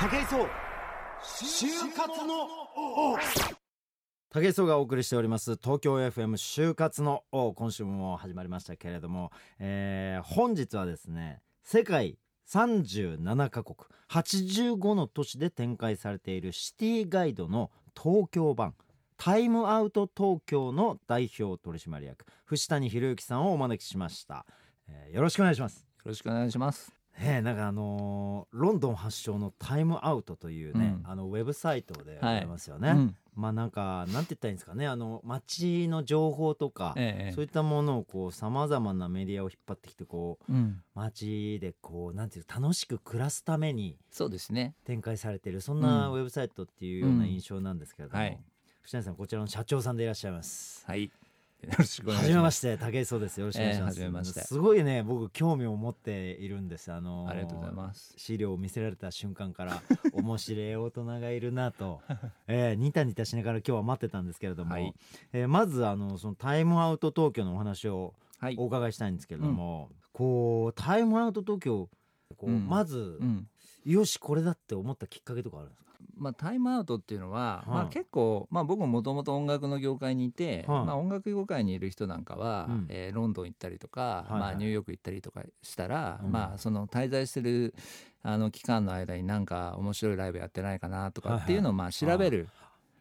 武井壮。就活の王。武井壮がお送りしております東京 FM 就活の王。今週も始まりましたけれども、えー本日はですね世界37カ国85の都市で展開されているシティガイドの東京版タイムアウト東京の代表取締役藤谷博之さんをお招きしました、えーよろしくお願いします。よろしくお願いします。ね。えなんかあのーロンドン発祥のタイムアウトというね、うん。あのウェブサイトでございますよね、うん。まあなんかなんて言ったらいいんですかね。あの街の情報とか、ええそういったものをこうさまざまなメディアを引っ張ってきてこううん、街でこうなんていう楽しく暮らすためにそうですね。展開されているそんなうん。ウェブサイトっていうような印象なんですけれども、はい。藤谷さんこちらの社長さんでいらっしゃいます。はい。よろしくお願いします。はじめまして武井壮です。よろしくお願いします、ええはじめまして。すごいね僕興味を持っているんです。あのーありがとうございます。資料を見せられた瞬間から面白い大人がいるなと、えー、ニタニタしながら今日は待ってたんですけれども、はい。えーまずあのそのタイムアウト東京のお話をはい。お伺いしたいんですけれども、こうタイムアウト東京こう、うん。まず、うん。よしこれだって思ったきっかけとかあるんですか？まあタイムアウトっていうのは、はいまあ結構まあ僕ももともと音楽の業界にいて、はいまあ音楽業界にいる人なんかは、うんえーロンドン行ったりとか、まあニューヨーク行ったりとかしたら、うんまあその滞在してるあの期間の間になんか面白いライブやってないかなとかっていうのをまあ調べる、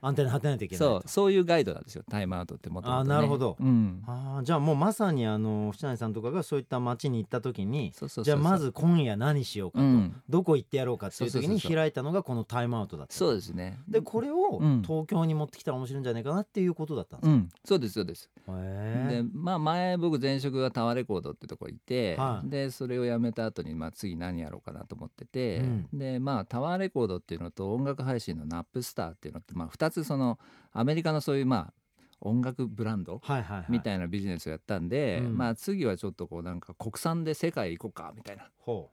アンテナ張ってないといけないそうそういうガイドなんですよ。タイムアウトってもともと、ね。あなるほど。うん。あーじゃあもうまさにあの藤谷さんとかがそういった街に行った時にそうそうそうそう。じゃあまず今夜何しようかと、うん。どこ行ってやろうかっていう時に開いたのがこのタイムアウトだった。そうですね。でこれをうん。東京に持ってきたら面白いんじゃないかなっていうことだったんですか、うん、そうですそうです。へでまあ前僕前職がタワーレコードってとこいて、はい。でそれを辞めた後にまあ次何やろうかなと思ってて、うん。でまあタワーレコードっていうのと音楽配信のナップスターっていうのってまあ2つそのアメリカのそういうまあ音楽ブランドみたいなビジネスをやったんで、うん。まあ次はちょっとこうなんか国産で世界行こうかみたいな。ほ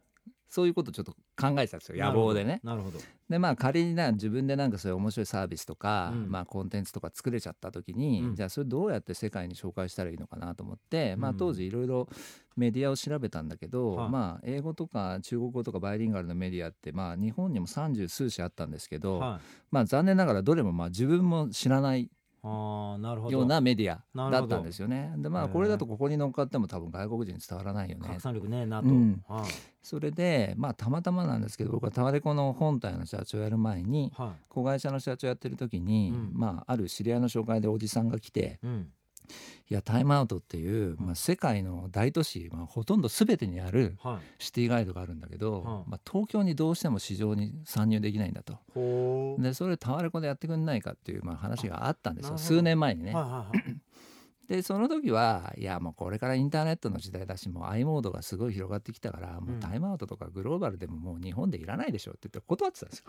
そういうことちょっと考えてたんですうよ野望でね。なるほど。でまあ仮にな自分でなんかそういう面白いサービスとか、うん。まあ、コンテンツとか作れちゃった時に、うん。じゃあそれどうやって世界に紹介したらいいのかなと思って、まあ、うん当時いろいろメディアを調べたんだけど、はいまあ、英語とか中国語とかバイリンガルのメディアって、まあ、日本にも三十数社あったんですけど、はい。まあ、残念ながらどれもまあ自分も知らないああなるほど。ようなメディアだったんですよね。でまあこれだとここに乗っかっても多分外国人に伝わらないよね。拡散力ねと、うん。はい。それでまあたまたまなんですけど僕はタワレコの本体の社長やる前にはい。子会社の社長やってる時に、うん。まあある知り合いの紹介でおじさんが来てうんいやタイムアウトっていう、まあ、世界の大都市、まあ、ほとんど全てにあるはい。シティガイドがあるんだけど、はまあ、東京にどうしても市場に参入できないんだと。でそれタワレコでやってくんないかっていう、まあ、話があったんですよ。数年前にね。はいはいはいでその時はいやもうこれからインターネットの時代だしもう i モードがすごい広がってきたから、もうタイムアウトとかグローバルでももう日本でいらないでしょって言って断ってたんですよ。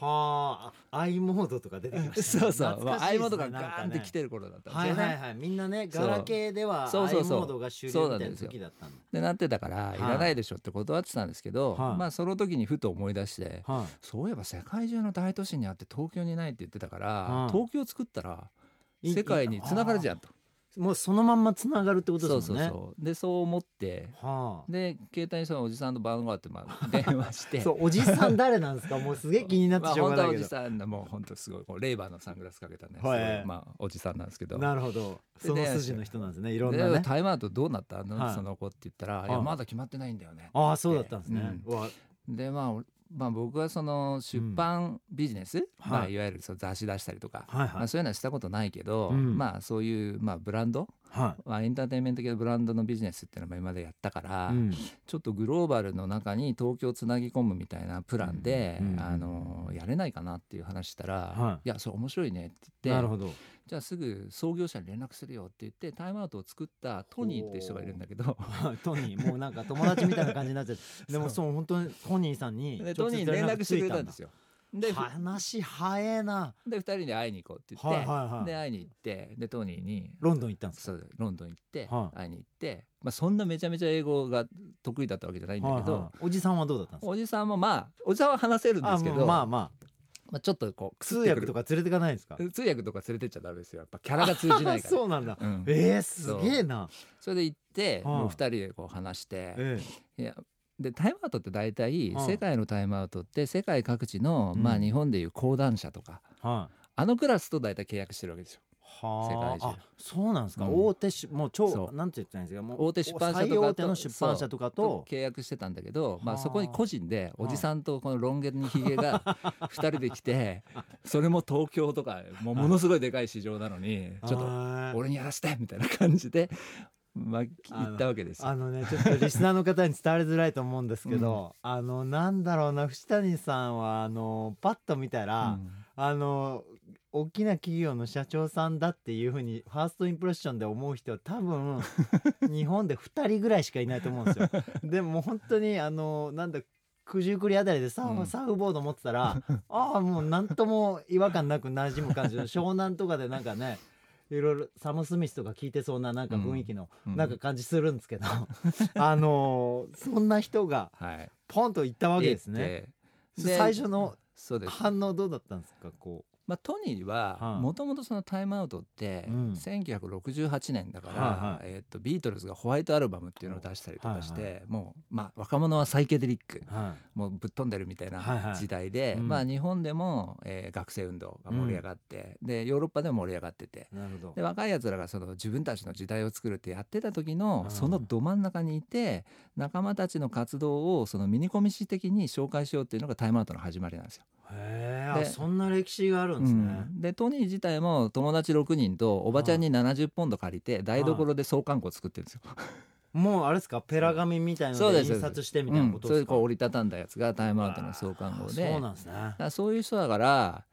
はあ i モードとか出てきましたね。そうそう、i モードがガーンって来るてる頃だったんですはいよね。はいはいみんなねガラケーではそう。そう。そう i モードが主流みたいな時だったんだ。でなってたからい。いらないでしょって断ってたんですけど、はい。まあその時にふと思い出して、はそういえば世界中の大都市にあって東京にないって言ってたから、はい。東京作ったらい世界に繋がるじゃんと。いもうそのまんまつながるってことそうですもんね。そうそうでそう思って。はあ。で携帯にそのおじさんの番号あってまあ 電話して。そうおじさん誰なんですか？もうすげえ気になってまあしょう本当はおじがないけど、さんのもう本当すごいこうレイバーのサングラスかけたね、はい。まあおじさんなんですけど。なるほど。でその筋の人なんですね。いろんなでね。タイムアウトどうなった？あの、はい。その子って言ったら、はいい、やまだ決まってないんだよねああそうだったんですね、ううわ。でまあおまあ、僕はその出版ビジネス、い。まあ、はいいわゆるその雑誌出したりとか、はいはい。まあ、そういうのはしたことないけど、うん。まあそういう、まあ、ブランド、はまあ、エンターテインメント系のブランドのビジネスっていうのも今までやったから、い、うん。ちょっとグローバルの中に東京つなぎ込むみたいなプランで、うんあのやれないかなっていう話したら「はい。いやそれ面白いね」って言ってなるほど。じゃあすぐ創業者に連絡するよって言ってタイムアウトを作ったトニーっていう人がいるんだけど トニーもうなんか友達みたいな感じになっちゃって。でもそう本当にトニーさんにでトニーに連絡してくれたんですよよ。でふ話早えな。で2人で会いに行こうって言って、はいはいはいで会いに行ってでトニーにロンドン行ったんですか？そうロンドン行ってはい。会いに行って、まあ、そんなめちゃめちゃ英語が得意だったわけじゃないんだけど、はいはいおじさんはどうだったんですか？おじさんもまあおじさんは話せるんですけどまあまあ。まあ、ちょっとこう通訳とか連れてかないんですか？通訳とか連れてっちゃダメですよ。やっぱキャラが通じないから。そうなんだ。うん。えー、すげえな。それで行って、はい。もう2人でこう話して、え。いやでタイムアウトって大体うん。世界のタイムアウトって世界各地の、うん。まあ日本でいう講談社とかはい。あのクラスと大体契約してるわけですよ。はあ。世界中。あそうなんですか、うん。大手しもう。超なんて言ったらいいんですか。もう大手出版社とかとの出版社とかと。契約してたんだけど、まあ、はあ。そこに個人でおじさんとこのロン毛にひげが 2人で来てそれも東京とかもうものすごいでかい市場なのにちょっとはい俺にやらせてみたいな感じで、ま言ったわけですよ。あのねちょっとリスナーの方に伝わりづらいと思うんですけど、あのなんだろうな藤谷さんはあのパッと見たら、うんあの大きな企業の社長さんだっていうふうにファーストインプレッションで思う人は多分 日本で2人ぐらいしかいないと思うんですよ。でも本当にあのなんだ九十九里あたりでサーフ、うんサーフボード持ってたら ああもう何とも違和感なく馴染む感じの湘南とかでなんかねいろいろサム・スミスとか聞いてそうななんか雰囲気のうん。なんか感じするんですけど、あのそんな人がはい、ポンと行ったわけですね。でで最初の反応どうだったんですかこまあ、トニーははい。もともとそのタイムアウトってうん。1968年だから、はいはい。えー、とビートルズがホワイトアルバムっていうのを出したりとかして、はいもう、まあ、若者はサイケデリックう、はもうぶっ飛んでるみたいはいはない。時代で、うん。まあ、日本でも、えー学生運動が盛り上がって、でヨーロッパでも盛り上がってて。で若いやつらがその自分たちの時代を作るってやってた時のうんそのど真ん中にいて仲間たちの活動をそのミニコミ誌的に紹介しようっていうのがタイムアウトの始まりなんですよ。へえでそんな歴史があるんですね、うん。でトニー自体も友達6人とおばちゃんに70ポンド借りて台所で創刊号作ってるんですよ。もうあれですか？ペラ紙みたいなので印刷してみたいなことですか、うん。それでこう折りたたんだやつがタイムアウトの創刊号で。そうなんですね。そういう人だから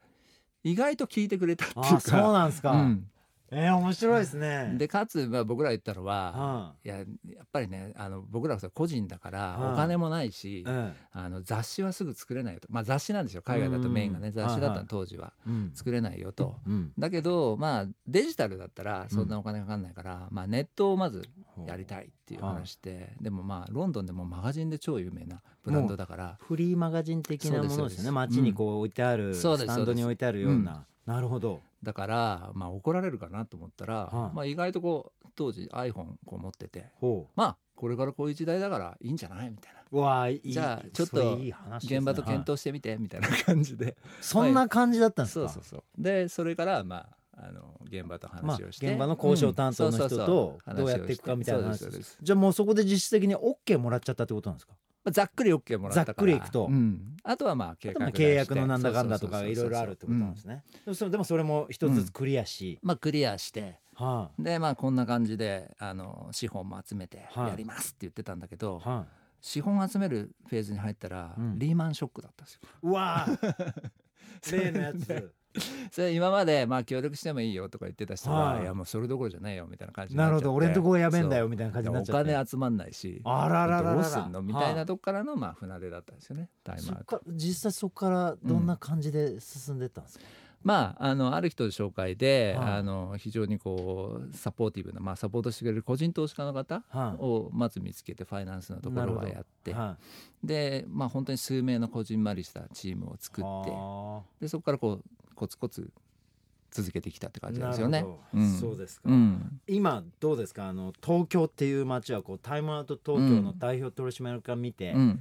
意外と聞いてくれたっていうあかそうなんですか、うんえー、面白いですね。でかつまあ僕ら言ったのははいややっぱりねあの僕らは個人だからはいお金もないしい、えあの雑誌はすぐ作れないよと。まあ雑誌なんですよ。海外だとメインがうん。ね雑誌だったの当時は。作れないよと。うん。だけどまあデジタルだったらそんなお金かかんないから、まあ、ネットをまずやりたいっていう話で、でもまあロンドンでもマガジンで超有名なブランドだから。フリーマガジン的なものですよね。街にこう置いてある、スタンドに置いてあるような、なるほどだからまあ怒られるかなと思ったら、はい。まあ、意外とこう当時 iPhone こう持っててほまあこれからこういう時代だからいいんじゃないみたいな。わあいいじゃあちょっと現場と検討してみてみたいな感じで、はい。そんな感じだったんですか、そうそうそう。でそれからまああの現場とまあ話をして、現場の交渉担当の人とどうやっていくかみたいな話じゃあもうそこで実質的に OK もらっちゃったってことなんですか？まあざっくり OK もらったから。ざっくりいくと。うん。あとはまあ契約のなんだかんだとかいろいろあるってことなんですね。でもそれでもそれも一つずつクリアし、まあクリアして。はでまあこんな感じであの資本も集めてはいやりますって言ってたんだけど、いは資本集めるフェーズに入ったら、うん。リーマンショックだったんですよ。いうわー 例のやつ それ今までまあ協力してもいいよとか言ってた人が、はい。い、やもうそれどころじゃないよみたいな感じになるほど俺んとこやべえんだよみたいな感じになっおちゃって。金集まんないしあらららららどうすんのみたいなはとこからのまあ船出だったんですよねタイムそっアウト。か実際そこからどんな感じで進んでったんですか、まああのある人の紹介で、はい。あの非常にこうサポーティブな、まあ、サポートしてくれる個人投資家の方はい。をまず見つけてファイナンスのところはやって。はでまあ本当に数名のこじんまりしたチームを作いってあでそこからこうコツコツ続けてきたってー感じですよね。うん。そうですか、うん。今どうですか？あの東京っていう街はこうタイムアウト東京の代表取締役から見て、うん。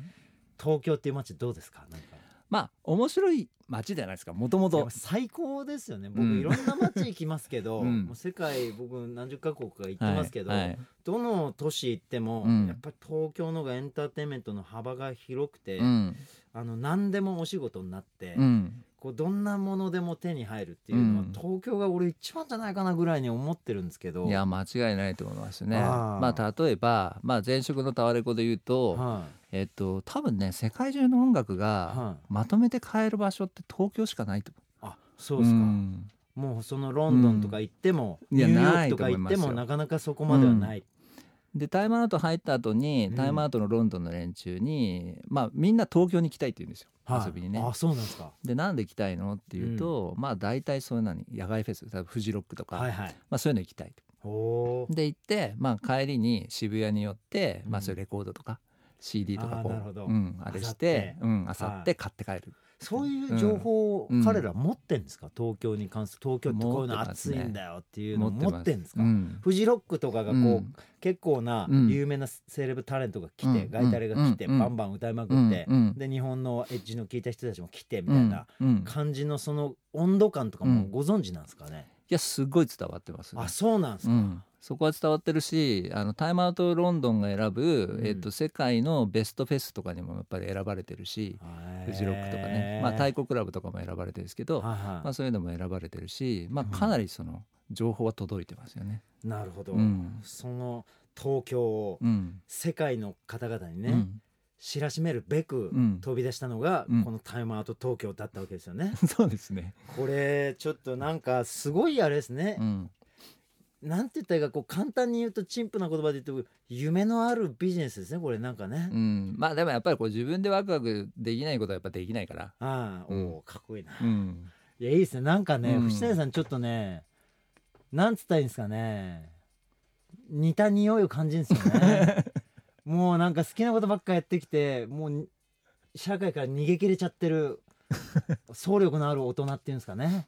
東京っていう街どうですか？なんか。まあ面白い街じゃないですか。もともと。最高ですよね。僕、うん。いろんな街行きますけど、うん。もう世界僕何十カ国か行ってますけど、はいはい。どの都市行っても、うん。やっぱり東京の方がエンターテインメントの幅が広くて、うん。あの何でもお仕事になって、うんこうどんなものでも手に入るっていうのは、うん。東京が俺一番じゃないかなぐらいに思ってるんですけど。いや間違いないと思いますね。まあ例えば、まあ、前職のタワレコで言うと、はえっと多分ね世界中の音楽い、がはい、まとめて買える場所って東京しかないとあそうですか、ん。もうそのロンドンとか行っても、うん。ニューヨークとか行ってもなかなかそこまではない、でタイムアウト入った後にうん。タイムアウトのロンドンの連中に、まあみんな東京に来たいって言うんですよ、はい遊びにね。あそうなんですか。でなんで行きたいのっていうと、まあ大体そういうのに野外フェス例えばフジロックとか、はいはい。まあ、そういうの行きたいと。で行って、まあ、帰りに渋谷に寄って、まあ、うんそういうレコードとか CD とかこあーなるほど。う、うん、あれして漁って。うんあさって買って帰るそういう情報をうん彼ら持ってんですか、東京に関する東京ってこういうの持ってますね。暑いんだよっていうのを持ってんですか、うん。フジロックとかがこう、うん。結構なうん。有名なセレブタレントが来て、うん。ガイタレが来て、うん。バンバン歌いまくって、で日本のエッジの効いた人たちも来てみうたいな感じのその温度感とかもご存知なんですかね、いやすごい伝わってます、あそうなんですか、うん、そこは伝わってるしあのタイムアウトロンドンが選ぶ、うん。えっと、世界のベストフェスとかにもやっぱり選ばれてるし、フジロックとかね、まあ、太鼓クラブとかも選ばれてるんですけど、はいはい。まあ、そういうのも選ばれてるし、まあ、うん。かなりその情報は届いてますよね。なるほど、うん。その東京をうん。世界の方々にね、うん知らしめるべくうん。飛び出したのが、うん。このタイムアウト東京だったわけですよね。そうですね、これちょっとなんかすごいあれですね。う、ん。なんて言ったらこう簡単に言うと陳腐な言葉で言うと夢のあるビジネスですねこれなんかね。うん、まあでもやっぱりこう自分でワクワクできないことはやっぱできないから。ああ、うん。おおかっこいいな。うん、いやいいですね。なんかね、うん。藤谷さんちょっとねなんつったらいいんですかね。似た匂いを感じるんですよね。もうなんか好きなことばっかやってきてもうに社会から逃げ切れちゃってる 総力のある大人っていうんですかね。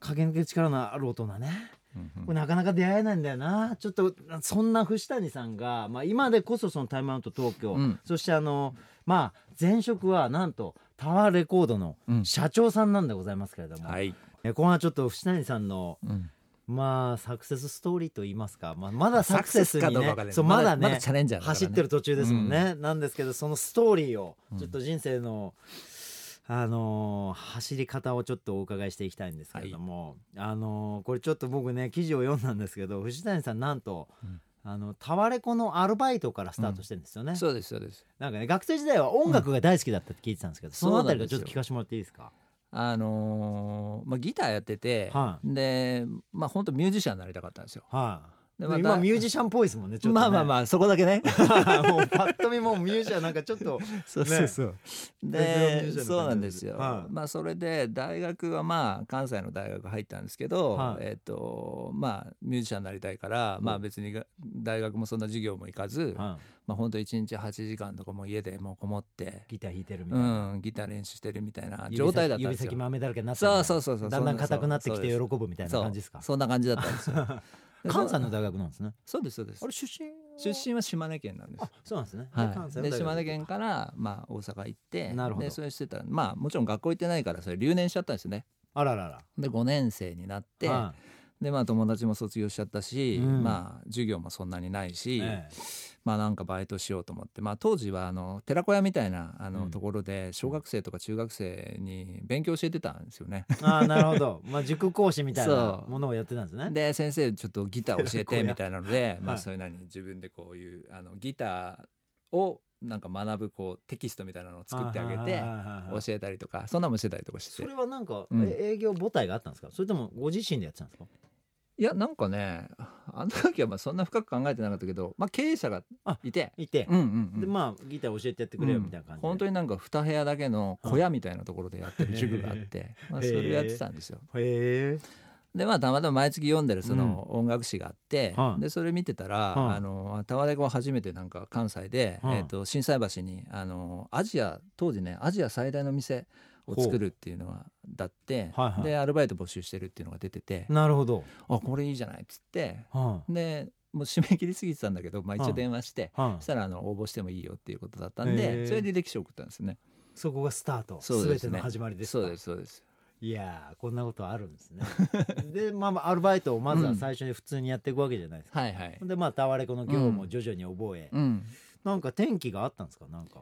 駆け抜ける力のある大人ね。うんこれなかなか出会えないんだよな。ちょっとそんな藤谷さんが、まあ、今でこそそのタイムアウト東京、うん。そしてあのまあ前職はなんとタワーレコードのうん。社長さんなんでございますけれども、はい、えこのはちょっと藤谷さんのうん、まあサクセスストーリーと言いますか、まあ、まだサクセスにね。そうまだねまだチャレンジャーだからね。走ってる途中ですもんね、なんですけどそのストーリーをうんちょっと人生の、あのー走り方をちょっとお伺いしていきたいんですけれども、あのーこれちょっと僕ね記事を読んだんですけど藤谷さんなんと、うん。あのタワレコのアルバイトからスタートしてるんですよね、そうですそうです。なんかね学生時代は音楽が大好きだったって聞いてたんですけど、そのあたりがちょっと聞かせてもらっていいですか？あのーまあギターやってて、はでまあ本当ミュージシャンになりたかったんですよ。はい、でまた今ミュージシャンっぽいですもんねちょっとねまあまあまあそこだけね。もうパッと見もうミュージシャンなんかちょっとそうそうそう。ベテランミューでそうなんですよ。はいまあそれで大学はまあ関西の大学入ったんですけど、はいえっ、とまあミュージシャンになりたいから、まあ別にが大学もそんな授業も行かず、うんまあ本当一日8時間とかも家でもうこもって。ギター弾いてるみうたいな、ん、ギター練習してるみたいな状態だったんですよ指先。豆だらけになってそうそうそうそうだんだん硬くなってきて喜ぶみたいな感じですか？そんな感じだったんですよ。で関西の大学なんですね。そうですそうです。あれ出身出身は島根県なんです。あ。そうなんですね、はい、で島根県から、まあ、大阪行ってなるほど。でそれしてたらまあもちろん学校行ってないからそれ留年しちゃったんですよね。あららら。で5年生になって、はでまあ友達も卒業しちゃったし、うん。まあ授業もそんなにないいし、えまあなんかバイトしようと思って、まあ、当時はあの寺子屋みたいなあの、うん。ところで小学生とか中学生に勉強教えてたんですよね。えああなるほど。まあ塾講師みたいなものをやってたんですね。で先生ちょっとギター教えて みたいなので、まあ、はいそういうのに自分でこういうあのギターをなんか学ぶこうテキストみたいなのを作ってあげて教えたりとかそんなのもしてたりとかして。それはなんか、うん。え営業母体があったんですか？それともご自身でやってたんですか？いやなんかねあの時はまあそんな深く考えてなかったけど、まあ、経営者がいて。いて、うんうんうんでまあギター教えてやってくれよみたいな感じで、本当になんか2部屋だけの小屋みたいなところでやってる塾があって、まあ、それをやってたんですよ。へえでまあたまたま毎月読んでるその音楽誌があって、はい。でそれ見てたら、はい。あのタワレコ初めてなんか関西で、はい。えー、と心斎橋にあのアジア当時ねアジア最大の店を作るっていうのがだって、はいはい。でアルバイト募集してるっていうのが出てて、なるほど、あこれいいじゃないっつって。はでもう締め切りすぎてたんだけど、まあ、一応電話して、いはしたらあの応募してもいいよっていうことだったんでそれで履歴書送ったんですね。そこがスタートすね。全ての始まりですか。そうですそうです。いやーこんなことあるんですね。でまあまあアルバイトをまずは最初に普通にやっていくわけじゃないですか、はいはい。でまあタワレコの業務を徐々に覚え、うん、なんか転機があったんですか？なんか。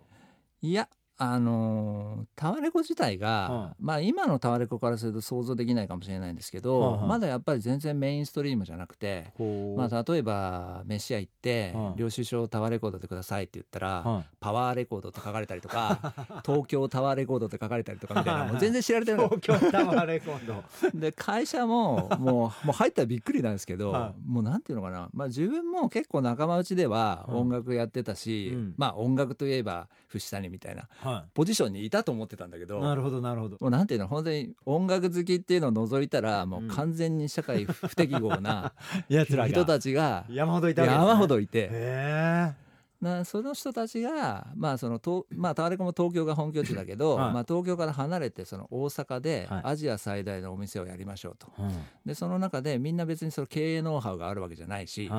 いやあのータワレコ自体が、はまあ今のタワレコからすると想像できないかもしれないんですけど、はいはい。まだやっぱり全然メインストリームじゃなくて、こう。まあ、例えば飯屋行ってはい「領収書タワーレコードでください」って言ったらはい「パワーレコード」って書かれたりとか「東京タワーレコード」って書かれたりとかみたいな もう全然知られてない東京タワーレコード。で会社ももうもう入ったらびっくりなんですけど、はもうなんていうのかな、まあ、自分も結構仲間内ではうん音楽やってたし、うん。まあ音楽といえば藤谷みたいなはポジションにいたと思ってたんだけどいなるほどなるほど。もうなんていうの本当に音楽好きっていうのを除いたらもう完全に社会不適合な や人たちが山ほどいたね。山ほどいてへなその人たちがまあそのとまあタワレコも東京が本拠地だけど、はい。まあ東京から離れてその大阪ではい。アジア最大のお店をやりましょうと。うんでその中でみんな別にその経営ノウハウがあるわけじゃないし、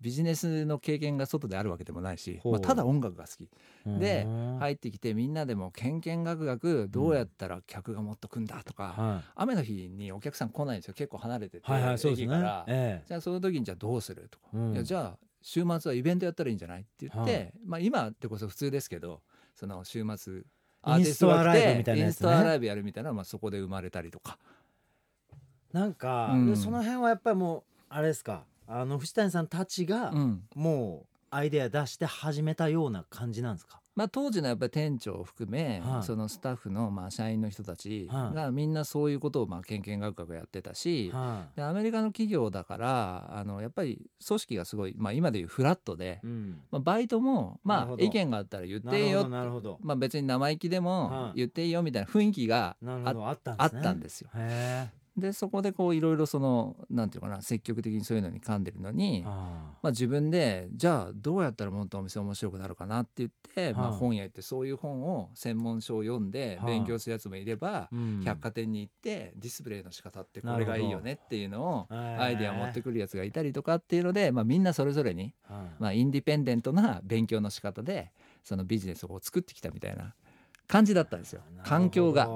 ビジネスの経験が外であるわけでもないし、まあ、ただ音楽が好き。うん。でうん入ってきてみんなでもけんけんがくがくどうやったら客がもっと来んだとか、は雨の日にお客さん来ないんですよ。結構離れてて、いはいはいそうですね。駅から、えじゃあその時にじゃあどうするとか、うん。いやじゃあ週末はイベントやったらいいんじゃないって言って、はい。まあ今ってこそ普通ですけどその週末インアーティストが来ストアライブてみたいなやつね。インストアライブやるみたいなのはまあそこで生まれたりとか。えなんかうん。でその辺はやっぱりもうあれですか？あの藤谷さんたちがうん。もうアイデア出して始めたような感じなんですか？まあ、当時のやっぱり店長を含め、はい。そのスタッフのまあ社員の人たちはい。がみんなそういうことをまあけんけんがくがくやってたし、はでアメリカの企業だからあのやっぱり組織がすごい、まあ、今でいうフラットでい、うん。まあ、バイトもまあ意見があったら言っていいよなるほどまあ、別に生意気ではい。も言っていいよみたいな雰囲気があったんですよ。でそこでこういろいろそのなんていうのかな積極的にそういうのに噛んでるのに、あまあ、自分でじゃあどうやったらもっとお店面白くなるかなって言って、まあ、はい本屋行ってそういう本を専門書を読んではい勉強するやつもいれば、うん。百貨店に行ってディスプレイの仕方ってこれがいいよねっていうのをアイデア持ってくるやつがいたりとかっていうので、まあ、みんなそれぞれに、はいまあ、インディペンデントな勉強の仕方でそのビジネスを作ってきたみたいな感じだったんですよ。環境が。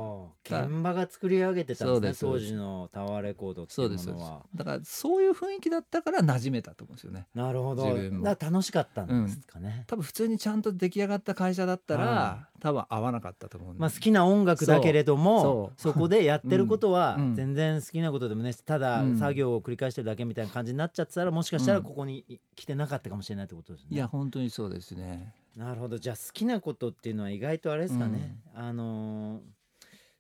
現場が作り上げてたんですね当時のタワーレコードっていそうのはだからそういう雰囲気だったから馴染めたと思うんですよね。なるほど。楽しかったんですかね、多分普通にちゃんと出来上がった会社だったら、は多分合わなかったと思うまあ、好きな音楽だけれどもそこでやってることはうん。全然好きなことでもねただうん。作業を繰り返してるだけみたいな感じになっちゃってたらもしかしたらうん。ここに来てなかったかもしれないってことですね。いや本当にそうですね。なるほど。じゃあ好きなことっていうのは意外とあれですかね、あのー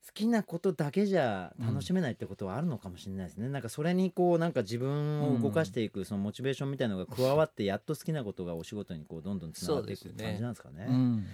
好きなことだけじゃ楽しめないってことはあるのかもしれないですね、なんかそれにこうなんか自分を動かしていくそのモチベーションみたいなのが加わってやっと好きなことがお仕事にこうどんどんつながっていく感じなんですかね。うん。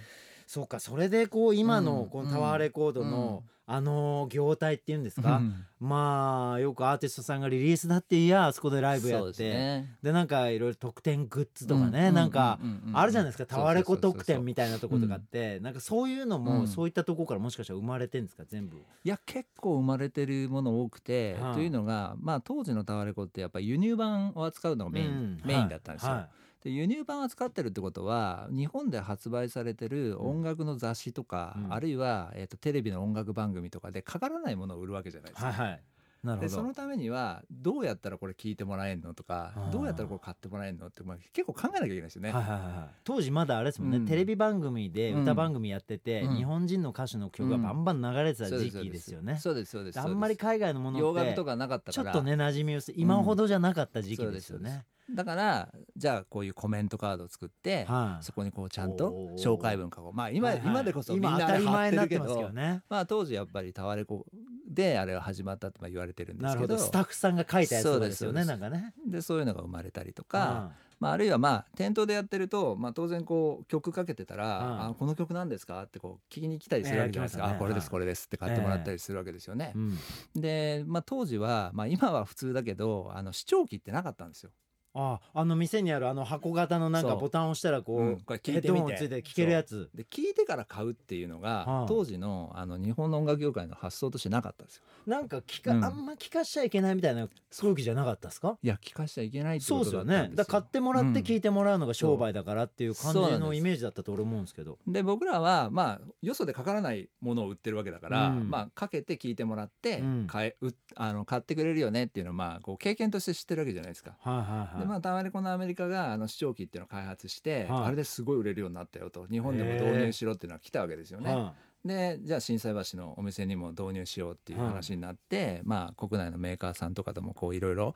そうか。それでこう今うんのこのタワーレコードの、あの業態っていうんですか、うん。まあよくアーティストさんがリリースだっていやあそこでライブやって。で,、でなんかいろいろ特典グッズとかね、うん。なんかうんうんうんあるじゃないですか、タワレコ特典みたいなとことかって、なんかそういうのも、うん。そういったところからもしかしたら生まれてんですか全部？いや結構生まれてるもの多くて、はい。というのがまあ当時のタワレコってやっぱり輸入版を扱うのがメイン、うん。メインだったんですよ。はいで輸入版を扱ってるってことは日本で発売されてる音楽の雑誌とか、うん。あるいは、えー、とテレビの音楽番組とかでかからないものを売るわけじゃないですか。はいはい。なるほど。でそのためにはどうやったらこれ聞いてもらえるのとかどうやったらこれ買ってもらえるのって、まあ、結構考えなきゃいけないですよね。はいはいはい当時まだあれですもんね、うん。テレビ番組で歌番組やってて、うん。日本人の歌手の曲がバンバン流れてた時期ですよね。そうですそうです。あんまり海外のものって洋楽とかなかったから。ちょっとね馴染み薄い今ほどじゃなかった時期ですよね。だからじゃあこういうコメントカードを作って、はい。そこにこうちゃんと紹介文書こう。まあ今,、はいはい。今でこそみんな今当たり前になってますけどね。まあ当時やっぱりタワレコであれは始まったってまあ言われてるんでなすけど。スタッフさんが書いたやつですよねなんかね。でそういうのが生まれたりとか、はまあ、あるいはまあ店頭でやってると、まあ、当然こう曲かけてたら「うん。あこの曲なんですか?」ってこう聞きに来たりするわけじゃないですか「ええ来ますよね。あこれではい。すこれです」って買ってもらったりするわけですよね。い。うん。で、まあ、当時は、まあ、今は普通だけどあの視聴器ってなかったんですよ。ああの店にあるあの箱型のなんかそうボタンを押したらこう、うんこれ聞いてみてついて聞けるやつ。で聞いてから買うっていうのが、はあ当時のあの日本の音楽業界の発想としてなかったんですよ。なんか聞か、うんあんま聞かしちゃいけないみたいな空気じゃなかったですか？いや聞かしちゃいけないってそうですよことだったんですよ。ねだ買ってもらって聞いてもらうのが商売だからっていう感じのイメージだったと俺思うんですけど。で僕らはまあよそでかからないものを売ってるわけだから、うんまあかけて聞いてもらって、うん買えうあの買ってくれるよねっていうのをまあこう経験として知ってるわけじゃないですか。はいはいはい。でまあタワレコのアメリカがあの視聴器っていうのを開発して、はい。あれですごい売れるようになったよと日本でも導入しろっていうのは来たわけですよね。はでじゃあ心斎橋のお店にも導入しようっていう話になって、まあ国内のメーカーさんとかでもこういろいろ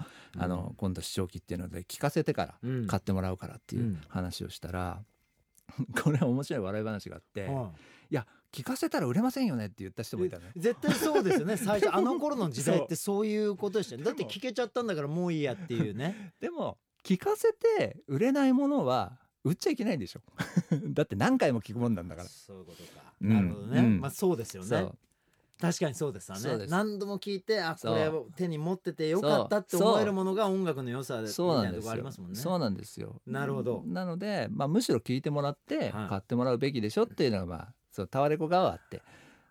今度視聴器っていうので聞かせてから買ってもらうからっていううん。話をしたら、これ面白い笑い話があって。はい聞かせたら売れませんよねって言った人もいたのよ。絶対そうですよね。最初あの頃の時代ってそう。いうことでしたよね。だって聞けちゃったんだからもういいやっていうね。でも聞かせて売れないものは売っちゃいけないんでしょ。だって何回も聞くもんなんだから。そういうことか。うん。なるほどね、うん。まあそうですよね。確かにそうですわね。何度も聞いてあこれを手に持っててよかったって思えるものが音楽の良さでそうないんですよありますもんね。そうなんですよ。なるほど。なので、まあ、むしろ聞いてもらってはい。買ってもらうべきでしょっていうのがまあそうタワレコ側はあって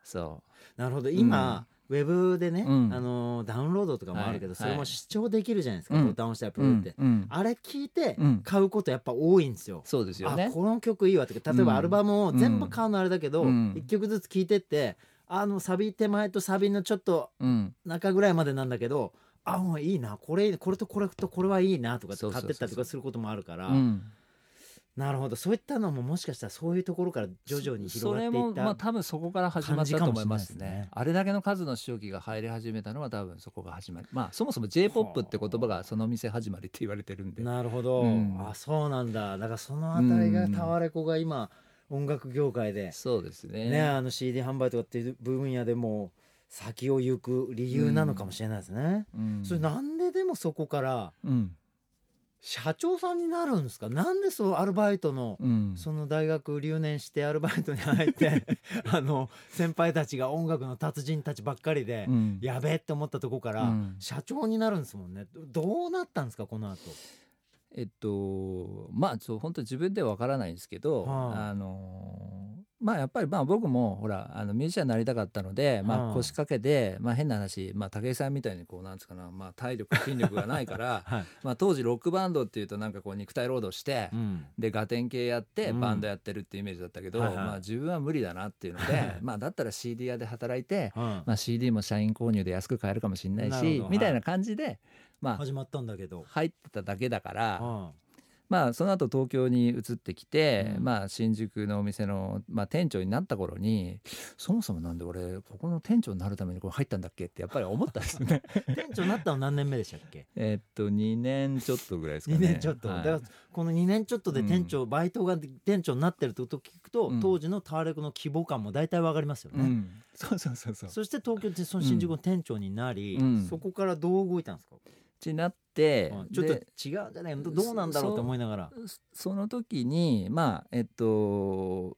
そなるほど。今、ウェブでね、うん。あのーダウンロードとかもあるけど、はいそれも視聴できるじゃないですか、うん。ボタン押したらう、プルって、うんうん。あれ聞いてうん。買うことやっぱ多いんですよ。そうですよね。あこの曲いいわって例えばアルバムを全部買うのあれだけど、一うん。曲ずつ聴いてってあのサビ手前とサビのちょっとうん。中ぐらいまでなんだけどあもういいなこれこれとこれとこれはいいなとか買ってったりとかすることもあるからうんなるほど。そういったのももしかしたらそういうところから徐々に広がっていったそれもまあ多分そこから始まったと思いますね。ね。あれだけの数の周期が入り始めたのは多分そこが始まりまあそもそも j p o p って言葉がその店始まりって言われてるんで。なるほど、うん。あそうなんだ。だからそのあたりがタワレコが今音楽業界で、そうですね。ねあの CD 販売とかっていう分野でも先を行く理由なのかもしれないですね。うん。それなんででもそこからうん社長さんになるんですか？なんでそうアルバイトのうん。その大学留年してアルバイトに入って あの先輩たちが音楽の達人たちばっかりで、うん。やべえって思ったとこから、うん。社長になるんですもんね。どどうなったんですかこの後？えっとまあそう本当自分ではわからないんですけど、はいあのまあやっぱりまあ僕もほらあのミュージシャンになりたかったので、まはいあ腰掛けで、まあ、変な話、まあ、武井さんみたいにこうなんつうかな、まあ、体力筋力がないから はい、まあ当時ロックバンドっていうとなんかこう肉体労働して、うん。でガテン系やってうん。バンドやってるっていうイメージだったけど、はいはい。まあ、自分は無理だなっていうので、はいまあだったら CD 屋で働いて、うん。まあ、CD も社員購入で安く買えるかもしれないしみたいな感じで、まあ始まったんだけど、入ってただけだから。うんまあその後東京に移ってきて、うん。まあ新宿のお店の、まあ、店長になった頃にそもそもなんで俺ここの店長になるためにこれ入ったんだっけ？ってやっぱり思ったんですよね。店長になったの何年目でしたっけ？えっと2年ちょっとぐらいですかね。2年ちょっと、はい。だからこの2年ちょっとで店長、バイトが店長になってるってことを聞くと、うん。当時のタワレコの規模感も大体わかりますよね、うん、そうそうそうそう。そして東京でその新宿の店長になり、うん。そこからどう動いたんですか、ちなって、うんちょっと違でうんじゃないの？どどうなんだろう？と思いながら。そその時にまあえっと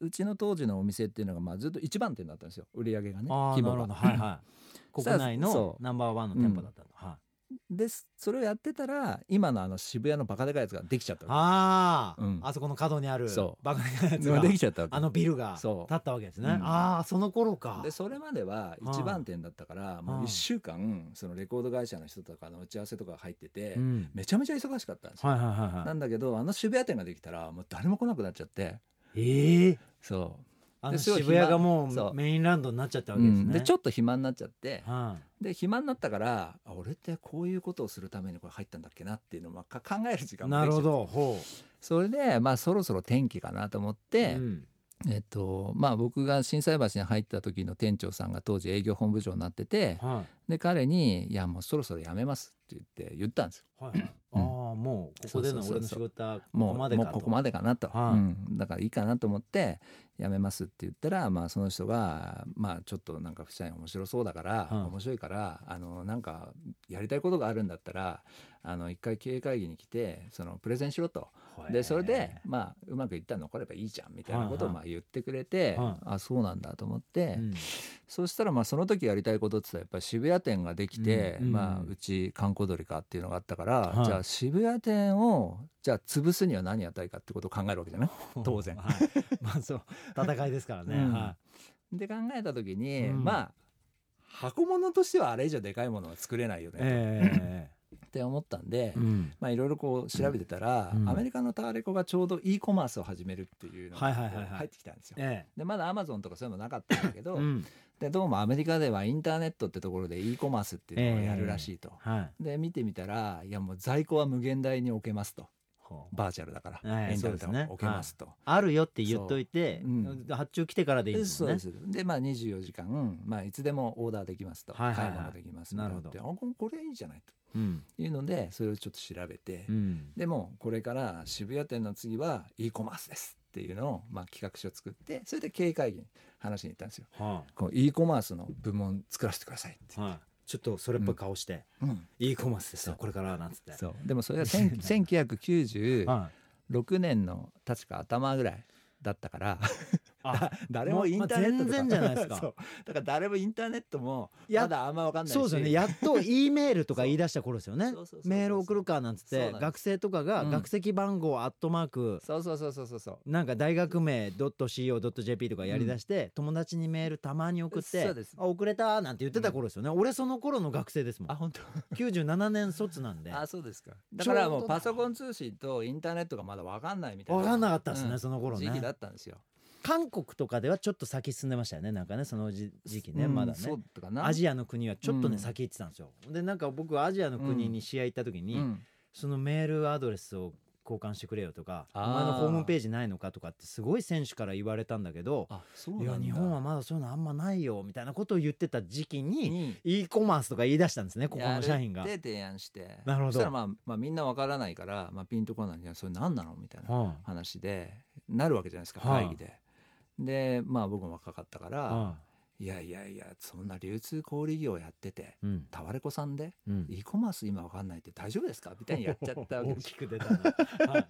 うちの当時のお店っていうのがまあずっと一番店だったんですよ。売り上げがね規模が。はいはい。国内のナンバーワンの店舗だったの、はいでそれをやってたら今のあの渋谷のバカでかいやつができちゃったわああ、うん。あそこの角にあるそう。バカなやけつができちゃったあのビルがそう。建ったわけですね、うん。ああその頃か。でそれまでは一番店だったからもう1週間そのレコード会社の人とかの打ち合わせとかが入っててうん。めちゃめちゃ忙しかったんですよ。はいはいはいはないんだけどあの渋谷店ができたらもう誰も来なくなっちゃって。ええそあの渋谷がもそう。うメインランドになっちゃったう、わけですね、うん。でちょっと暇になっちゃって。はで暇になったからあ俺ってこういうことをするためにこれ入ったんだっけなっていうのを考える時い、間もなるほど。ほそれでまあそろそろ転機かなと思っう、て、うんえっとまあ僕が心斎橋に入った時の店長さんが当時営業本部長になっててはい。で彼に「いやもうそろそろ辞めます」って言って言ったんですよ。はいはい、ああもうここでの俺の仕事はこもうこまでかと。もうここまでかなと、はい。うん、だからいいかなと思って辞めますって言ったら、まあ、その人が、まあ、ちょっとなんか不社員面白そうだから、はい。面白いからあのなんかやりたいことがあるんだったらあの一回経営会議に来てそのプレゼンしろとでそれで、まあ、うまくいったら残ればいいじゃんみたいなことをはいまあ言ってくれて、はい。あそうなんだと思って、うん。そうしたらまあその時やりたいことって言ったらやっぱり渋谷店ができて、うんうん。まあ、うち観光鳥かっていうのがあったから、はい。じゃあ渋谷店をじゃあ潰すには何やったらいいかってことを考えるわけじゃない？当然。はい、まあそう戦いですからね、うん。はで考えた時に、うん。まあ箱物としてはあれ以上でかいものは作れないよい、ね、えって思ったんで、まあいろいろこう調べてたら、うん。アメリカのタワレコがちょうど e コマースを始めるっていうのが入ってきたんですよ。えでまだアマゾンとかそういうのなかったんだけど、でどうもアメリカではインターネットってところで e コマースっていうのをやるらしいと。はい。で見てみたらいやもう在庫は無限大に置けますと。バーチャルだから、はいエンターネットそうですね置けますと。あるよって言っといて、そううん発注来てからでいいんですね。でまあ24時間、まあ、いつでもオーダーできますと、はいはいはい。買い物できますなるほど。ってあここれいいじゃないうんというのでそれをちょっと調べて、うん。でもこれから渋谷店の次は e コマースですっていうのを、まあ、企画書を作ってそれで経営会議に話しに行ったんですよ。はこう e コマースの部門作らせてくださいって。い、はい、ちょっとそれっぽい顔して、うん。いいコマースですよこれからなんつって。そう。でもそれが1000 1996はい。年の確か頭ぐらいだったからあ誰もインターネットとか、まあ全然じゃないですか。だから誰もインターネットもやまだあんま分かんないし。そうですよね。やっと E メールとか言い出した頃ですよね。メール送るかなんつって学生とかがうん。学籍番号アットマークそうそうそうそうそうそう。なんか大学名 .co.jp とかやりだして、友達にメールたまに送ってあ遅れたなんて言ってた頃ですよね、俺その頃の学生ですもん。あ本当。97年卒なんで。あそうですか。だからもうパソコン通信とインターネットがまだ分かんないみたいな。分かんなかったですね、うん。その頃ね。時期だったんですよ韓国とかではちょっと先進んでましたよね。なんかねその時時期ね、うんまだね。アジアの国はちょっとね、うん先行ってたんですよ。でなんか僕アジアの国に試合行った時に、うん。そのメールアドレスを交換してくれよとかお前のホームページないのかとかってすごい選手から言われたんだけどいや日本はまだそういうのあんまないよみたいなことを言ってた時期にに e コマースとか言い出したんですねここの社員が。や。るって提案して。なるほど。そしたらまあ、まあ、みんな分からないから、まあ、ピンとこない。んじゃそれ何なの？みたいなは話でなるわけじゃないですかはい会議で。でまあ僕も若かったかあら、はいやいやいやそんな流通小売業やっててうん。タワレコさんでうん。e コマース今分かんないって大丈夫ですか？みたいにやっちゃったわけ。大ですきく出たな、はい。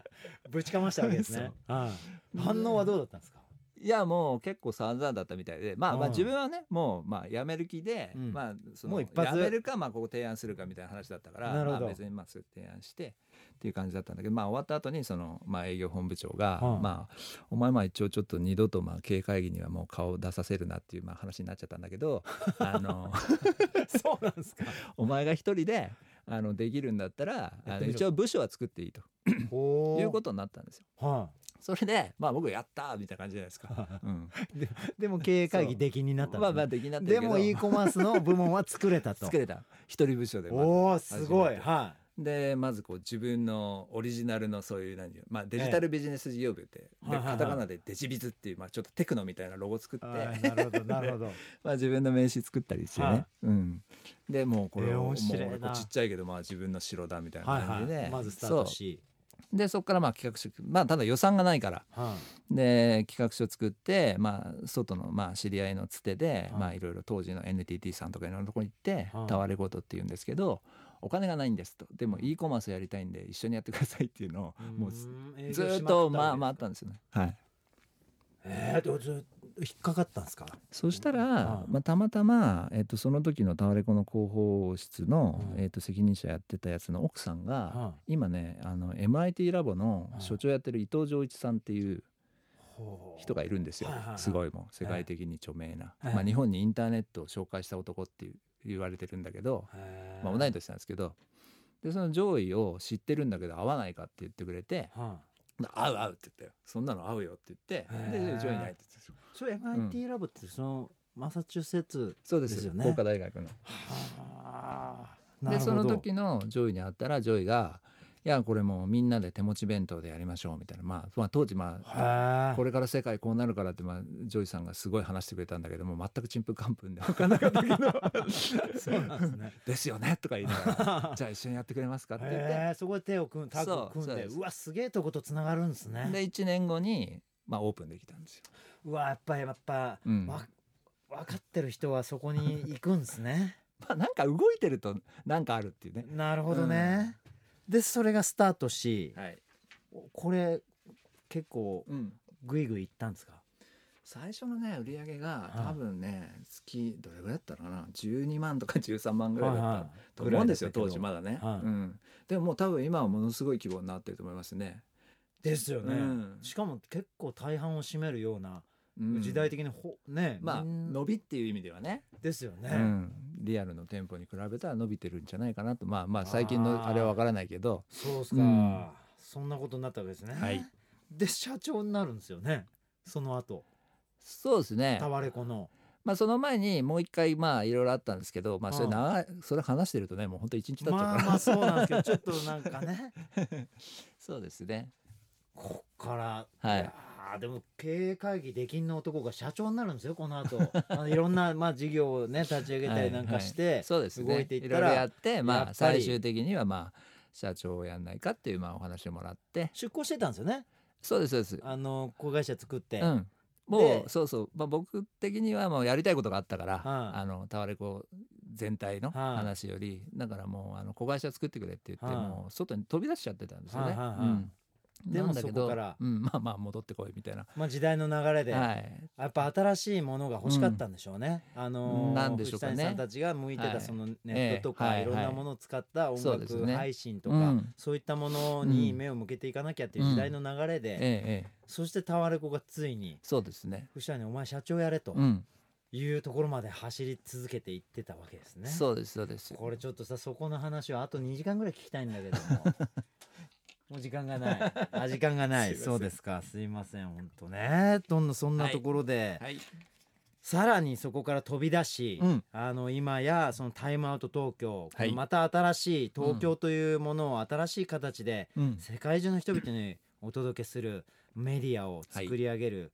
ぶちかましたわけですね。はい。反応はどうだったんですか？いやもう結構散々だったみたいでまあまあうん。自分はねもうまあ辞める気で、うん。まあそのもう一発辞めるかまあここ提案するかみたいな話だったからまあ別にまあ提案してっていう感じだったんだけどまあ終わった後にそのまあ営業本部長が、うんまあお前まあ一応ちょっと二度とまあ経営会議にはもう顔を出させるなっていうまあ話になっちゃったんだけど あのそうなんですか。お前が一人であのできるんだったらやあの一応部署は作っていいとおいうことになったんですよ。と。はそれでまあ僕やったーみたいな感じじゃないですか。い。うん、でも経営会議出禁になったんまあまあですね。できになってるけどでも e コマースの部門は作れたと。作れた一人部署でおおすごい。初めてはでまずこう自分のオリジナルのそういう何まあデジタルビジネス事業部って、ではいはいはい。カタカナでデジビズっていうまあちょっとテクノみたいなロゴ作っい。て、はいなるほどなるほど。まあ自分の名刺作ったりしてね、はい。うん、でもうこれえーをちっちゃいけどまあ自分の城だみたいなはい感じで、はい。まずスタートし。でそこからまあ企画書まあただ予算がないから。はで企画書作ってまあ外のまあ知り合いのつてで、はい。まあいろいろ当時の NTT さんとかいろんなところに行ってはい。タワレコードって言うんですけどお金がないんですと。でも e コマースやりたいんで一緒にやってくださいっていうのをい。もうずっとまあ回ったんですよね。はい、ええでもずっと引っかかったんですか？そしたら、はい。まあ、たまたま、えっとその時のタワレコの広報室の、うん。えっと責任者やってたやつの奥さんが、は今ねあの MIT ラボの所長やってる伊藤浄一さんっていう人がいるんですよ、すごいもう世界的に著名な、はい。まあ、日本にインターネットを紹介した男っていう言われてるんだけど、まあ、同い年なんですけどでその上位を知ってるんだけど会わないかって言ってくれては「会う会う」って言ったよ「そんなの会うよ」って言ってへでー上位に会えってたんですよ。い。それ MIT ラボってそのマサチューセッツそうですよね。工科大学の。はあ。でその時のジョイに会ったらジョイが「いやこれもうみんなで手持ち弁当でやりましょう」みたいな、まあ、まあ当時まあはこれから世界こうなるからって、まあ、ジョイさんがすごい話してくれたんだけども全くちんぷんかんぷんで 分かんなかったけど。そうなんですね。ですよねとか言いながら。じゃあ一緒にやってくれますかって言っへえそこで手を組んタッグを組んでそうわすげえとことつながるんですてね。で1年後に、まあ、オープンできたんですよ。うわやっぱりやっぱ、うん。わ分かってる人はそこに行くんですね。まあ、なんか動いてるとなんかあるっていうね。なるほどね、でそれがスタートしはい。これ結構うん、グイグイいったんですか？最初のね売り上げがはい。多分ね月どれぐらいだったかな？12万とか13万ぐらいだった、はいはい。と思うんですよ当時まだね、はい。うん、でももう多分今はものすごい規模になってると思いますね。ですよね、うん。しかも結構大半を占めるような、うん時代的にほね。まあ伸びっていう意味ではね。ですよね、うん、リアルの店舗に比べたら伸びてるんじゃないかなと。まあまあ最近のあれは分からないけど。そうっすか、うん。そんなことになったわけですね、はい。で社長になるんですよね。その後。そうですね。タワレコの。まあその前にもう一回まあいろいろあったんですけどまあそれ長いそれ話してるとねもう本当一日経っちゃうから、まあまあそうなんですけどちょっとなんかね。そうですね。こっからはいやーでも経営会議できんの男が社長になるんですよこの後。あのいろんなまあ事業をね立ち上げたりなんかして、そうですね。動いていったろいろやらってまあ最終的にはまあ社長をやんないかっていうまあお話をもらって。出向してたんですよね。そうですそうです。あの子会社作って、うん。もでうそうそう、まあ、僕的にはもうやりたいことがあったから、はい。あのタワレコ全体のはい。話より、だからもうあの子会社作ってくれって言って、はい。もう外に飛び出しちゃってたんですよね。はいはいはい。うんでもそこから。うん、まあまあ戻ってこいみたいな、まあ時代の流れで、はい、やっぱ新しいものが欲しかったんでしょうね。あのーなんでしょうかね。さんたちが向いてはいたそのネットとかええい。ろんなものを使った音楽配信とかうん。そういったものに目を向けていかなきゃっていう時代の流れええでええ。そしてタワレコがついにそうですね。藤谷お前社長やれとうん。いうところまで走り続けていってたわけですね。そうですそうです。これちょっとさそこの話はあと2時間ぐらい聞きたいんだけども もう時間がない。あ時間がない。そうですか。すいません。本当ね。どんなそんなところで、はい。さらにそこから飛び出し、うん。あの今やそのタイムアウト東京、はい。また新しい東京というものを新しい形でうん。世界中の人々にお届けするメディアを作り上げる、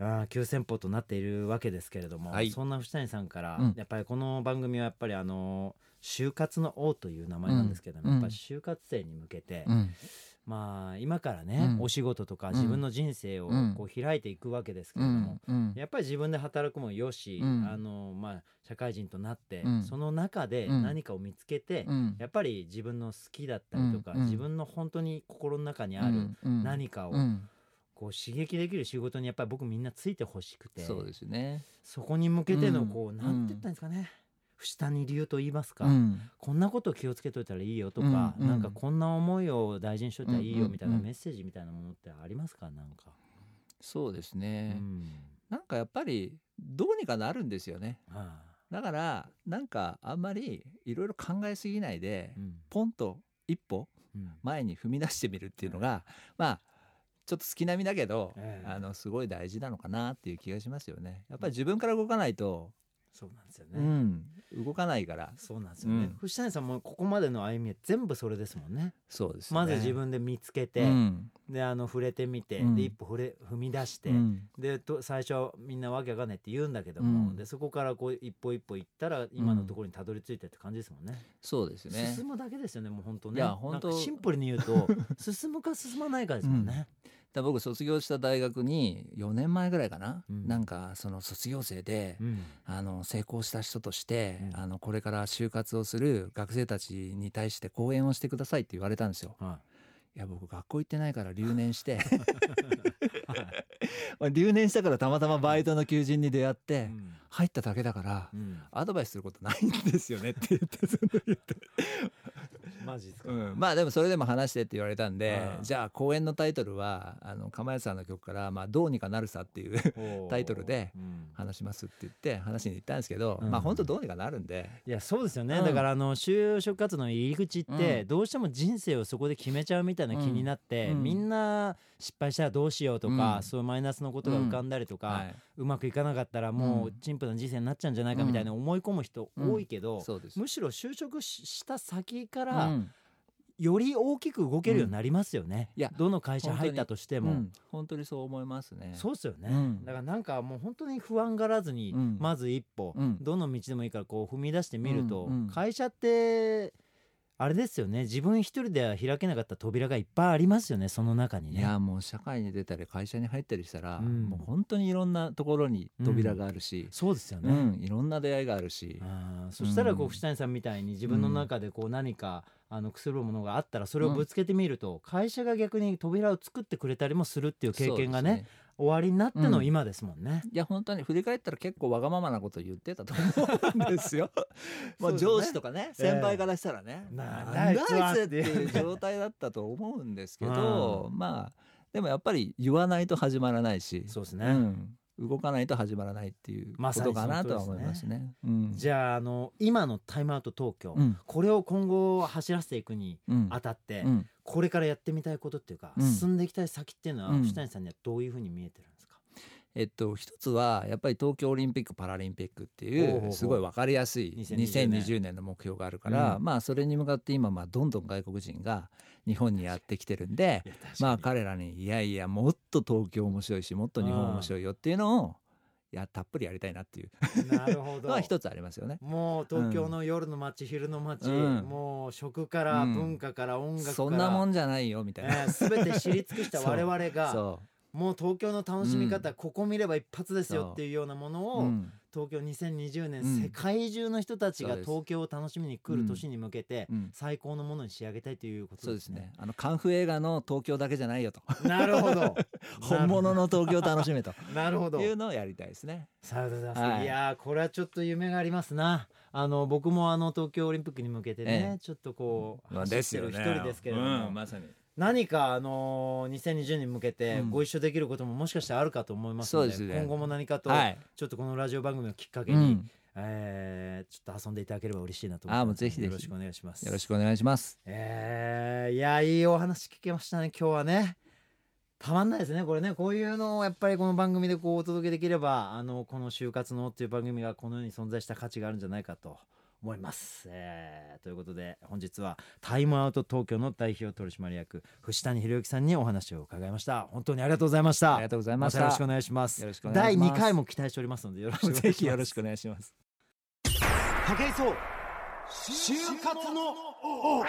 あー急先鋒となっているわけですけれども、はい。そんな藤谷さんから、うん。やっぱりこの番組はやっぱりあの就活の王という名前なんですけども、うん。やっぱり就活生に向けて、うん。まあ今からね、うん。お仕事とかん。自分の人生をうん。こう開いていくわけですけうれども、やっぱり自分で働くもよし、うん。あのまあ、社会人となって、うん。その中でうん。何かを見つけて、うん。やっぱり自分の好きだったりとか、自分の本当に心の中にあるうん。何かをうんこう刺激できる仕事にやっぱり僕みんなついてほしくてそうですね。そこに向けてのうん。こう、なんて言ったんですかね。下に流と言いますか、うん。こんなことを気をつけといたらいいよとか、うん。うん。なんかこんな思いを大事にしといたらいいよみたいなうん。うんメッセージみたいなものってありますか？なんか、そうですうねん。なんかやっぱりどうにかなるんですよね。はだからなんかあんまりいろいろ考えすぎないでいうん。ポンと一歩うん。前に踏み出してみるっていうのがまあちょっと月並みだけど、ええ。あのすごい大事なのかなっていう気がしますよね。やっぱり自分から動かないと、そうなんですよね、うん、動かないから。そうなんですよね、うん。藤谷さんもここまでの歩みは全部それですもんね。そうです、ね。まず自分で見つけて、うん。であの触れてみて、うん。で一歩触れ踏み出して、うん。でと最初はみんなわけわかんないって言うんだけども、うん。でそこからこう一歩一歩行ったら今のところにたどり着いてって感じですもんね、そうですね。進むだけですよねもう本当ね。いや本当シンプルに言うと 進むか進まないかですもんね、だ僕卒業した大学に4年前ぐらいかな、うん。なんかその卒業生で、うん。あの成功した人として、うん。あのこれから就活をする学生たちに対して講演をしてくださいって言われたんですよ。はい。や僕学校行ってないから留年して。留年したからたまたまバイトの求人に出会って、うん。入っただけだから、うん。アドバイスすることないんですよねって言ってその言って、マジですか、うん、まあでもそれでも話してって言われたんでうん。じゃあ公演のタイトルはあの釜谷さんの曲から、まあ「どうにかなるさ」っていうタイトルでうん。話しますって言って話しに行ったんですけど、うん。まあ本当どうにかなるんで、いやそうですよね、うん。だからあの就職活動の入り口ってうん。どうしても人生をそこで決めちゃうみたいな気になって、うん。みんな失敗したらどうしようとか、うん。そういうマイナスのことが浮かんだりとか、はい。うまくいかなかったらもううん。陳腐な人生になっちゃうんじゃないかみたいな思い込む人うん多いけど、そうです。むしろ就職しした先かうらんより大きく動けるようになりますよね、いやどの会社入ったとしても。うん本当にそう思いますね。そうですよね、うん。だからなんかもう本当に不安がらずに、うん。まず一歩、うん。どの道でもいいからこう踏み出してみると、うんうん。会社ってあれですよね。自分一人では開けなかった扉がいっぱいありますよね。その中にね。いやもう社会に出たり会社に入ったりしたら、うん。もう本当にいろんなところに扉があるし、そうですようね、んいろんな出会いがあるし、あーそしたらこううん。藤谷さんみたいに自分の中でこう何か、あのくすものがあったらそれをぶつけてみると、会社が逆に扉を作ってくれたりもするっていう経験がね終わりになってのうん。今ですもんね。いや本当に振り返ったら結構わがままなこと言ってたと思うんですよ。まあ上司とかね先輩からしたらね、ななんだあいつっていう状態だったと思うんですけど、まあでもやっぱり言わないと始まらないし、そうですね、うん、動かないと始まらないっていうことかなとはその通りですね。思いますね。うん。じゃああの今のタイムアウト東京、うん。これを今後走らせていくにうん。あたって、うん。これからやってみたいことっていうか、うん。進んでいきたい先っていうのは、うん。藤谷さんにはどういうふうに見えてるえっと、一つはやっぱり東京オリンピック・パラリンピックっていうすごい分かりやすい2020 2020年。の目標があるから、うん。まあそれに向かって今まあどんどん外国人が日本にやってきてるんでまあ彼らにいやいやもっと東京面白いしもっと日本面白いよっていうのをいやたっぷりやりたいなっていう。なるほど。のは一つありますよね。もう東京の夜の街、昼の街、うん。もう食からうん。文化から音楽から、そんなもんじゃないよみたいな。えー、全て知り尽くした 我々がそもう東京の楽しみ方、うん。ここ見れば一発ですよっていうようなものう、を、うん。東京2020年、うん。世界中の人たちが東京を楽しみに来る年に向けて、うん。最高のものに仕上げたいということでね。そうですすね。あのカンフー映画の東京だけじゃないよと。なるほど。本物の東京を楽しめと。なるほど。いうのをやりたいですね。さあはい。い、やーこれはちょっと夢がありますな。あの僕もあの東京オリンピックに向けてね、ええ。ちょっとこうまあ走ってる一人ですけれども、うんまさに。何かあのー2020年に向けてうん。ご一緒できることももしかしたらあるかと思いますので,、そうですね。今後も何かとはい。ちょっとこのラジオ番組をきっかけに、うん。えーちょっと遊んでいただければ嬉しいなと思います。あーもうぜひぜひ。よろしくお願いします。よろしくお願いします。えーいやいいお話聞けましたね今日はね。たまんないですねこれね。こういうのをやっぱりこの番組でこうお届けできればあのこの「就活の」っていう番組がこの世に存在した価値があるんじゃないかと思います、えーということで本日はタイムアウト東京の代表取締役藤谷博之さんにお話を伺いました。本当にありがとうございました。ありがとうございました。よろしくお願いします。よろしくお願いします。第2回も期待しておりますのでよろしくお願いします。ぜひよろしくお願いします。武井壮。就活の王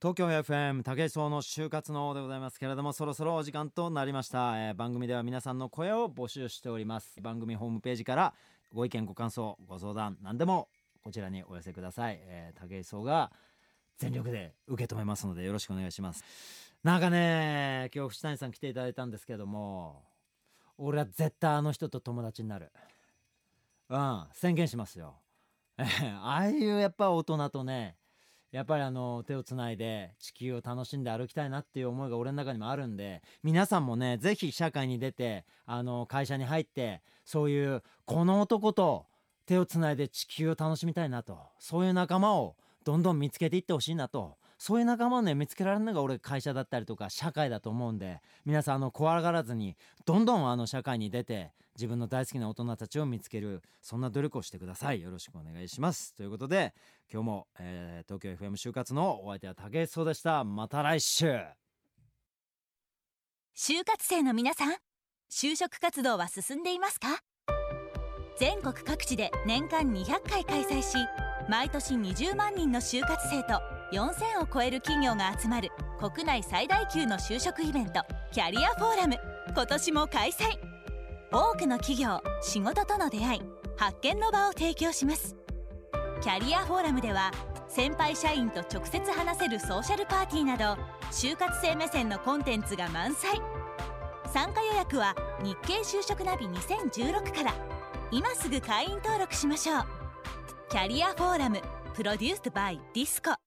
東京 FM 武井壮。の就活の王でございますけれどもそろそろお時間となりました、えー番組では皆さんの声を募集しております番組ホームページからご意見ご感想ご相談何でもこちらにお寄せください、えー武井壮が全力で受け止めますのでよろしくお願いします。なんかね今日藤谷さん来ていただいたんですけども俺は絶対あの人と友達になる。うん宣言しますよ。えああいうやっぱ大人とねやっぱりあの手をつないで地球を楽しんで歩きたいなっていう思いが俺の中にもあるんで皆さんもねぜひ社会に出てあの会社に入ってそういうこの男と手をつないで地球を楽しみたいなと。そういう仲間をどんどん見つけていってほしいなと。そういう仲間をね見つけられるのが俺会社だったりとか社会だと思うんで皆さんあの怖がらずにどんどんあの社会に出て自分の大好きな大人たちを見つけるそんな努力をしてください。よろしくお願いします。ということで今日も、えー東京 FM 就活のお相手は武井壮でした。また来週。就活生の皆さん就職活動は進んでいますか？全国各地で年間200回開催し毎年20万人の就活生と4000を超える企業が集まる国内最大級の就職イベントキャリアフォーラム。今年も開催。多くの企業仕事との出会い発見の場を提供します。キャリアフォーラムでは先輩社員と直接話せるソーシャルパーティーなど就活生目線のコンテンツが満載。参加予約は日経就職ナビ2016から。今すぐ会員登録しましょう。キャリアフォーラムプロデュースバイディスコ。